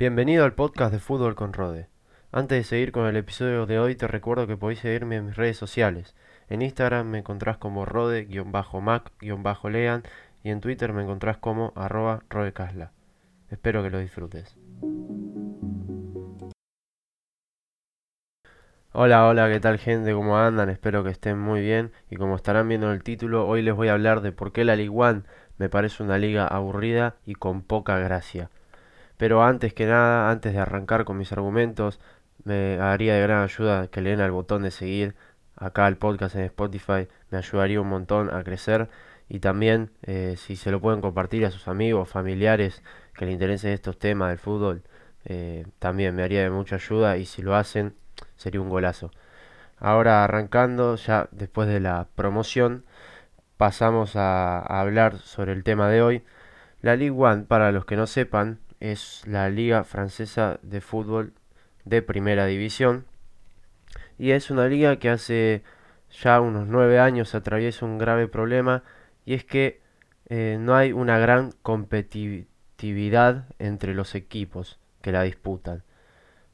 Bienvenido al podcast de Fútbol con Rode. Antes de seguir con el episodio de hoy, te recuerdo que podéis seguirme en mis redes sociales. En Instagram me encontrás como Rode-Mac-Lean y en Twitter me encontrás como arroba Rodecasla. Espero que lo disfrutes. Hola, hola, ¿qué tal gente? ¿Cómo andan? Espero que estén muy bien y como estarán viendo en el título, hoy les voy a hablar de por qué la Ligue 1 me parece una liga aburrida y con poca gracia. Pero antes que nada, antes de arrancar con mis argumentos, me haría de gran ayuda que le den al botón de seguir acá al podcast en Spotify, me ayudaría un montón a crecer y también eh, si se lo pueden compartir a sus amigos, familiares que les interesen estos temas del fútbol, eh, también me haría de mucha ayuda y si lo hacen sería un golazo. Ahora arrancando, ya después de la promoción, pasamos a, a hablar sobre el tema de hoy. La Ligue 1, para los que no sepan, es la liga francesa de fútbol de primera división. Y es una liga que hace ya unos nueve años atraviesa un grave problema y es que eh, no hay una gran competitividad entre los equipos que la disputan.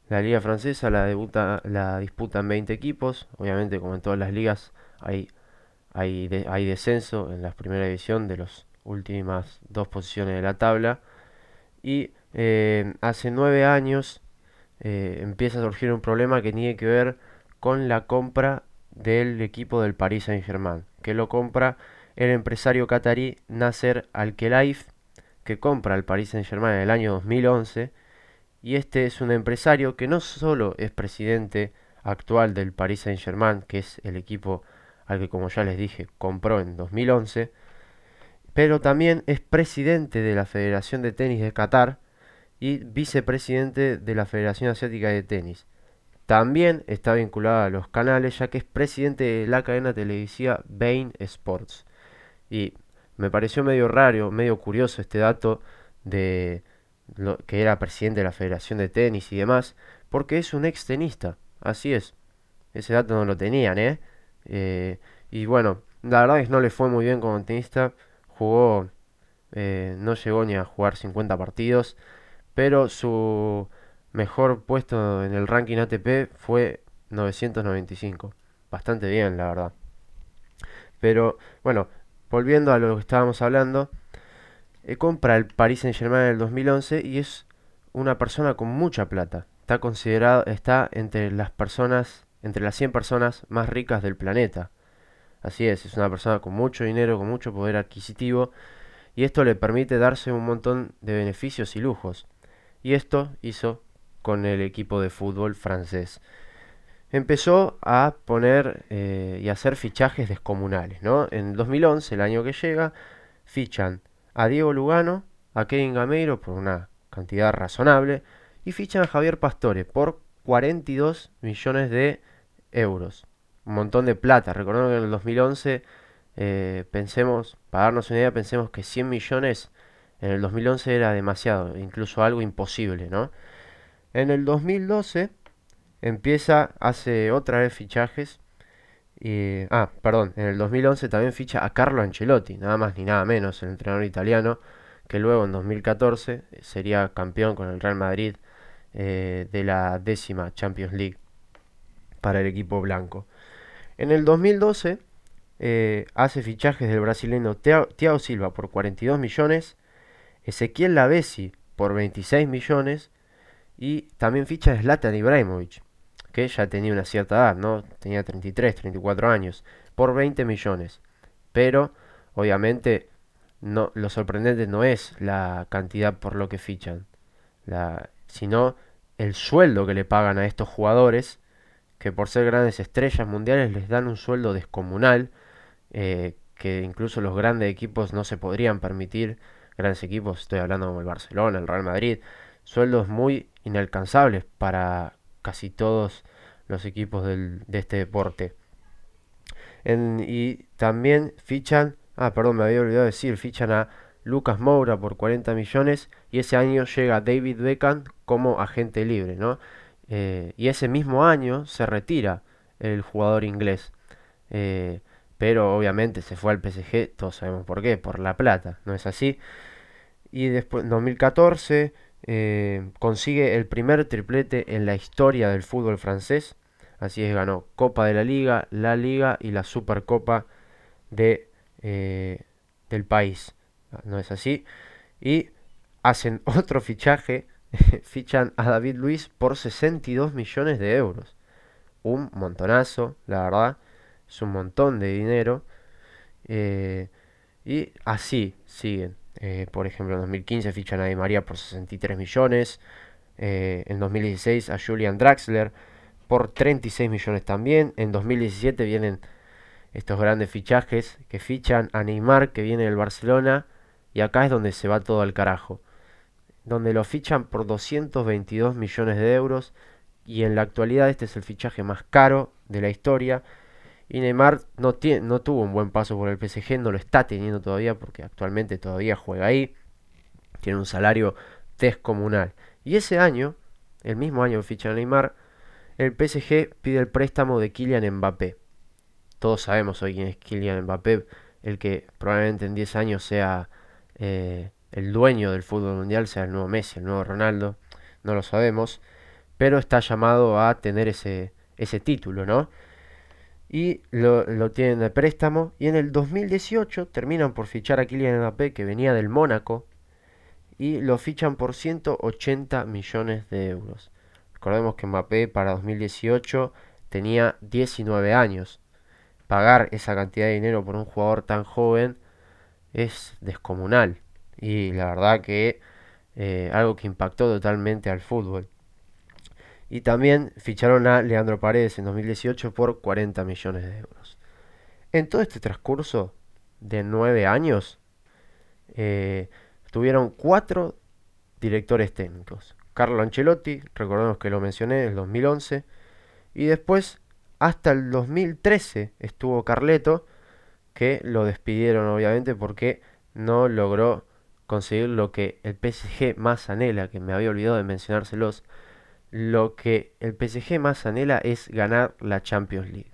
La liga francesa la, disputan 20 equipos, obviamente como en todas las ligas hay, hay, hay descenso en la primera división de las últimas dos posiciones de la tabla y eh, hace nueve años eh, empieza a surgir un problema que tiene que ver con la compra del equipo del Paris Saint-Germain, que lo compra el empresario catarí Nasser Al-Khelaifi, que compra el Paris Saint-Germain en el año 2011, y este es un empresario que no solo es presidente actual del Paris Saint-Germain, que es el equipo al que como ya les dije compró en 2011, pero también es presidente de la Federación de Tenis de Qatar y vicepresidente de la Federación Asiática de Tenis. También está vinculado a los canales ya que es presidente de la cadena televisiva Bain Sports. Y me pareció medio raro, medio curioso este dato de lo, que era presidente de la Federación de Tenis y demás, porque es un ex tenista, así es. Ese dato no lo tenían, ¿eh? eh y bueno, la verdad es que no le fue muy bien como tenista jugó, eh, no llegó ni a jugar 50 partidos, pero su mejor puesto en el ranking ATP fue 995. Bastante bien, la verdad. Pero bueno, volviendo a lo que estábamos hablando, eh, compra el Paris Saint Germain en el 2011 y es una persona con mucha plata. Está considerado, está entre las personas, entre las 100 personas más ricas del planeta. Así es, es una persona con mucho dinero, con mucho poder adquisitivo, y esto le permite darse un montón de beneficios y lujos. Y esto hizo con el equipo de fútbol francés. Empezó a poner eh, y hacer fichajes descomunales, ¿no? En 2011, el año que llega, fichan a Diego Lugano, a Kevin Gameiro por una cantidad razonable, y fichan a Javier Pastore por 42 millones de euros un montón de plata. Recordemos que en el 2011, eh, pensemos, para darnos una idea, pensemos que 100 millones en el 2011 era demasiado, incluso algo imposible, ¿no? En el 2012 empieza, hace otra vez fichajes. Y, ah, perdón, en el 2011 también ficha a Carlo Ancelotti, nada más ni nada menos, el entrenador italiano, que luego en 2014 sería campeón con el Real Madrid eh, de la décima Champions League para el equipo blanco. En el 2012 eh, hace fichajes del brasileño Thiago Silva por 42 millones, Ezequiel Lavesi por 26 millones y también ficha de Zlatan Ibrahimovic, que ya tenía una cierta edad, ¿no? Tenía 33, 34 años, por 20 millones. Pero, obviamente, no, lo sorprendente no es la cantidad por lo que fichan, sino el sueldo que le pagan a estos jugadores que por ser grandes estrellas mundiales les dan un sueldo descomunal, eh, que incluso los grandes equipos no se podrían permitir, grandes equipos, estoy hablando como el Barcelona, el Real Madrid, sueldos muy inalcanzables para casi todos los equipos del, de este deporte. y también fichan, ah, perdón, me había olvidado decir, fichan a Lucas Moura por 40 millones y ese año llega David Beckham como agente libre, ¿no? Eh, y ese mismo año se retira el jugador inglés. Eh, pero obviamente se fue al PSG, todos sabemos por qué, por la plata, ¿no es así? Y después, en 2014, eh, consigue el primer triplete en la historia del fútbol francés. Así es, ganó Copa de la Liga, la Liga y la Supercopa de, del país. ¿No es así? Y hacen otro fichaje, fichan a David Luis por 62 millones de euros. Un montonazo, la verdad. Es un montón de dinero. Eh, y así siguen. Eh, por ejemplo, en 2015 fichan a Di María por 63 millones. Eh, en 2016 a Julian Draxler por 36 millones también. En 2017 vienen estos grandes fichajes que fichan a Neymar que viene del Barcelona. Y acá es donde se va todo al carajo. Donde lo fichan por 222 millones de euros. Y en la actualidad este es el fichaje más caro de la historia. Y Neymar no, tiene, no tuvo un buen paso por el PSG, no lo está teniendo todavía porque actualmente todavía juega ahí. Tiene un salario descomunal. Y ese año, el mismo año que ficha Neymar, el PSG pide el préstamo de Kylian Mbappé. Todos sabemos hoy quién es Kylian Mbappé, el que probablemente en 10 años sea eh, el dueño del fútbol mundial, sea el nuevo Messi, el nuevo Ronaldo, no lo sabemos, pero está llamado a tener ese, ese título, ¿no? y lo, tienen de préstamo. Y en el 2018 terminan por fichar a Kylian Mbappé, que venía del Mónaco, y lo fichan por 180 millones de euros. Recordemos que Mbappé para 2018 tenía 19 años. Pagar esa cantidad de dinero por un jugador tan joven es descomunal. Y la verdad que eh, algo que impactó totalmente al fútbol. Y también ficharon a Leandro Paredes en 2018 por 40 millones de euros. En todo este transcurso de nueve años, eh, tuvieron cuatro directores técnicos. Carlo Ancelotti, recordemos que lo mencioné, en el 2011. Y después, hasta el 2013, estuvo Carleto, que lo despidieron obviamente porque no logró conseguir lo que el PSG más anhela, que me había olvidado de mencionárselos, lo que el PSG más anhela es ganar la Champions League.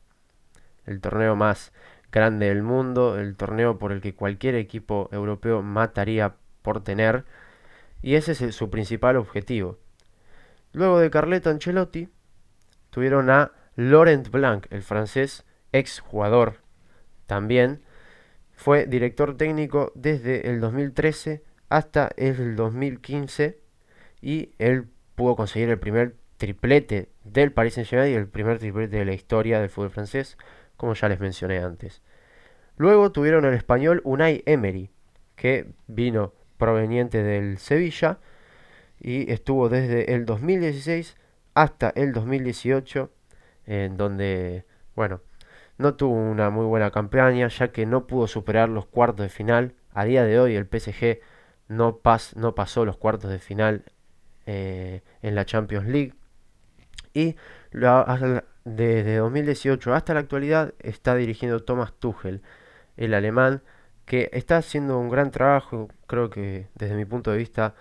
El torneo más grande del mundo, el torneo por el que cualquier equipo europeo mataría por tener. Y ese es su principal objetivo. Luego de Carleto Ancelotti, tuvieron a Laurent Blanc, el francés ex jugador también. Fue director técnico desde el 2013 hasta el 2015 y él pudo conseguir el primer triplete del Paris Saint-Germain y el primer triplete de la historia del fútbol francés, como ya les mencioné antes. Luego tuvieron el español Unai Emery, que vino proveniente del Sevilla y estuvo desde el 2016 hasta el 2018, en donde, bueno, no tuvo una muy buena campaña, ya que no pudo superar los cuartos de final. A día de hoy el PSG no, no pasó los cuartos de final eh, en la Champions League. Y desde 2018 hasta la actualidad está dirigiendo Thomas Tuchel, el alemán, que está haciendo un gran trabajo, creo que desde mi punto de vista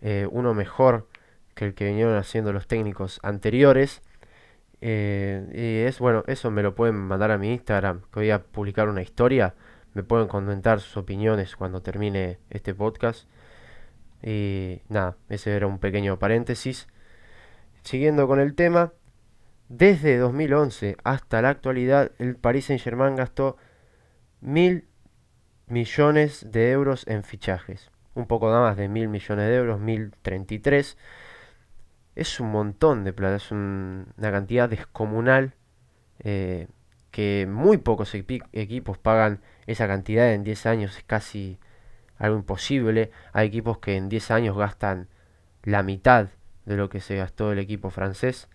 eh, uno mejor que el que vinieron haciendo los técnicos anteriores. Eh, y es bueno, eso me lo pueden mandar a mi Instagram, que voy a publicar una historia. Me pueden comentar sus opiniones cuando termine este podcast. Y nada, ese era un pequeño paréntesis. Siguiendo con el tema, desde 2011 hasta la actualidad, el Paris Saint-Germain gastó mil millones de euros en fichajes. Un poco más de mil millones de euros, 1033. Es un montón de plata, es una cantidad descomunal eh, que muy pocos equipos pagan esa cantidad en 10 años. Es casi algo imposible. Hay equipos que en 10 años gastan la mitad de lo que se gastó el equipo francés.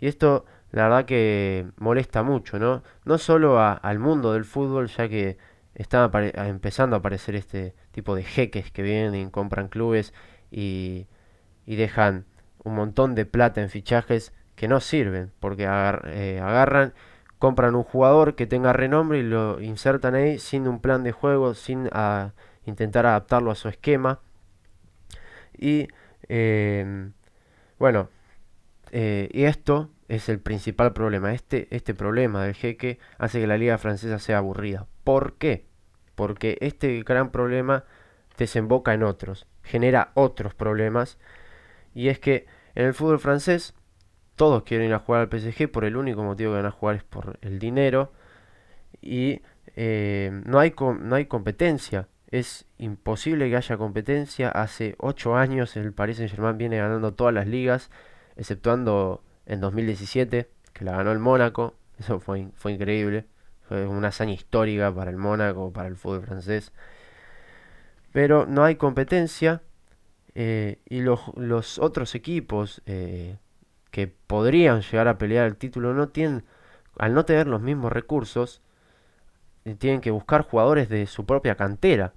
Y esto la verdad que molesta mucho, ¿no? No solo al mundo del fútbol, ya que están empezando a aparecer este tipo de jeques que vienen y compran clubes y, y dejan un montón de plata en fichajes que no sirven, porque eh, agarran, compran un jugador que tenga renombre y lo insertan ahí sin un plan de juego, sin a, intentar adaptarlo a su esquema. Y em, bueno, eh, y esto es el principal problema. Este, este problema del jeque hace que la liga francesa sea aburrida. ¿Por qué? Porque este gran problema desemboca en otros, genera otros problemas Y es que en el fútbol francés todos quieren ir a jugar al PSG por el único motivo que van a jugar es por el dinero y eh, no, hay no hay competencia. Es imposible que haya competencia. Hace 8 años el Paris Saint Germain viene ganando todas las ligas, exceptuando en 2017, que la ganó el Mónaco. Eso fue, fue increíble. Fue una hazaña histórica para el Mónaco, para el fútbol francés. Pero no hay competencia. Eh, y los, los, otros equipos eh, que podrían llegar a pelear el título no tienen, al no tener los mismos recursos, eh, tienen que buscar jugadores de su propia cantera.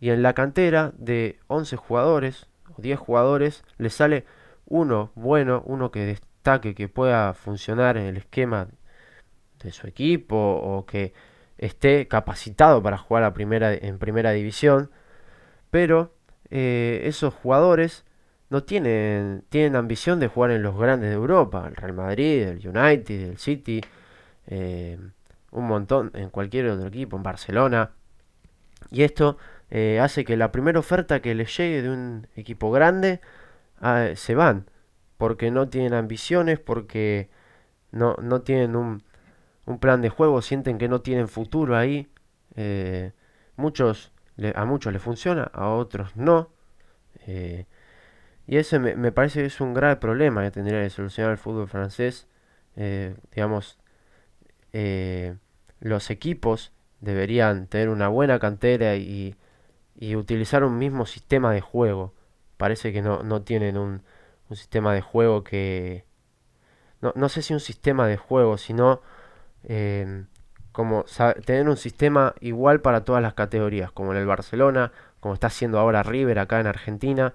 Y en la cantera de 11 jugadores o 10 jugadores le sale uno bueno, uno que destaque, que pueda funcionar en el esquema de su equipo o que esté capacitado para jugar primera, en primera división. Pero eh, esos jugadores no tienen, tienen ambición de jugar en los grandes de Europa, el Real Madrid, el United, el City, eh, un montón en cualquier otro equipo, en Barcelona. Y esto eh, hace que la primera oferta que les llegue de un equipo grande ah, se van, porque no tienen ambiciones, porque no, no tienen un, un, plan de juego, sienten que no tienen futuro ahí. Eh, a muchos les funciona, a otros no. Eh, y ese me, me, parece que es un grave problema que tendría que solucionar el fútbol francés. digamos, los equipos deberían tener una buena cantera y, utilizar un mismo sistema de juego. Parece que no, no tienen un, un, sistema de juego que... No, no, sé si un sistema de juego, sino como tener un sistema igual para todas las categorías, como en el Barcelona, como está haciendo ahora River acá en Argentina.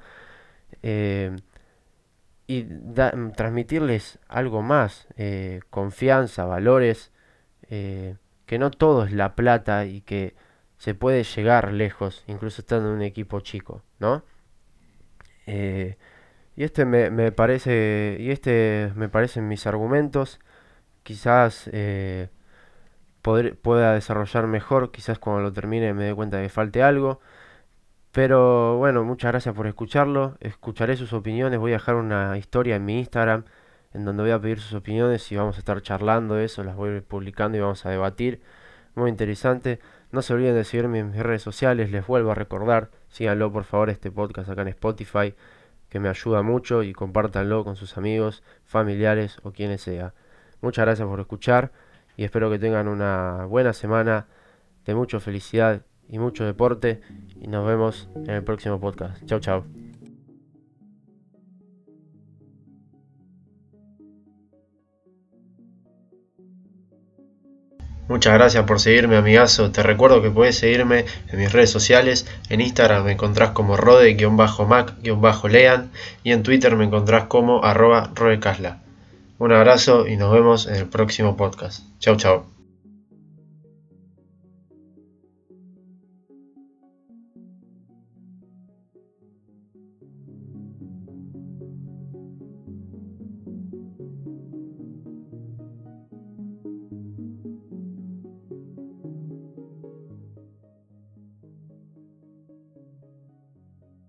Em, y transmitirles algo más, eh, confianza, valores. Eh, que no todo es la plata y que se puede llegar lejos, incluso estando en un equipo chico, ¿no? Eh, y este me, parece, y este me parecen mis argumentos. Quizás pueda desarrollar mejor, quizás cuando lo termine me dé cuenta de que falte algo. Pero bueno, muchas gracias por escucharlo. Escucharé sus opiniones. Voy a dejar una historia en mi Instagram en donde voy a pedir sus opiniones y vamos a estar charlando eso, las voy publicando y vamos a debatir. Muy interesante. No se olviden de seguirme en mis redes sociales, les vuelvo a recordar, síganlo por favor este podcast acá en Spotify, que me ayuda mucho y compártanlo con sus amigos, familiares o quienes sea. Muchas gracias por escuchar y espero que tengan una buena semana de mucha felicidad y mucho deporte y nos vemos en el próximo podcast. Chao, chao. Muchas gracias por seguirme, amigazo. Te recuerdo que puedes seguirme en mis redes sociales. En Instagram me encontrás como rode-mac-lean y en Twitter me encontrás como arroba rodecasla. Un abrazo y nos vemos en el próximo podcast. Chau, chau.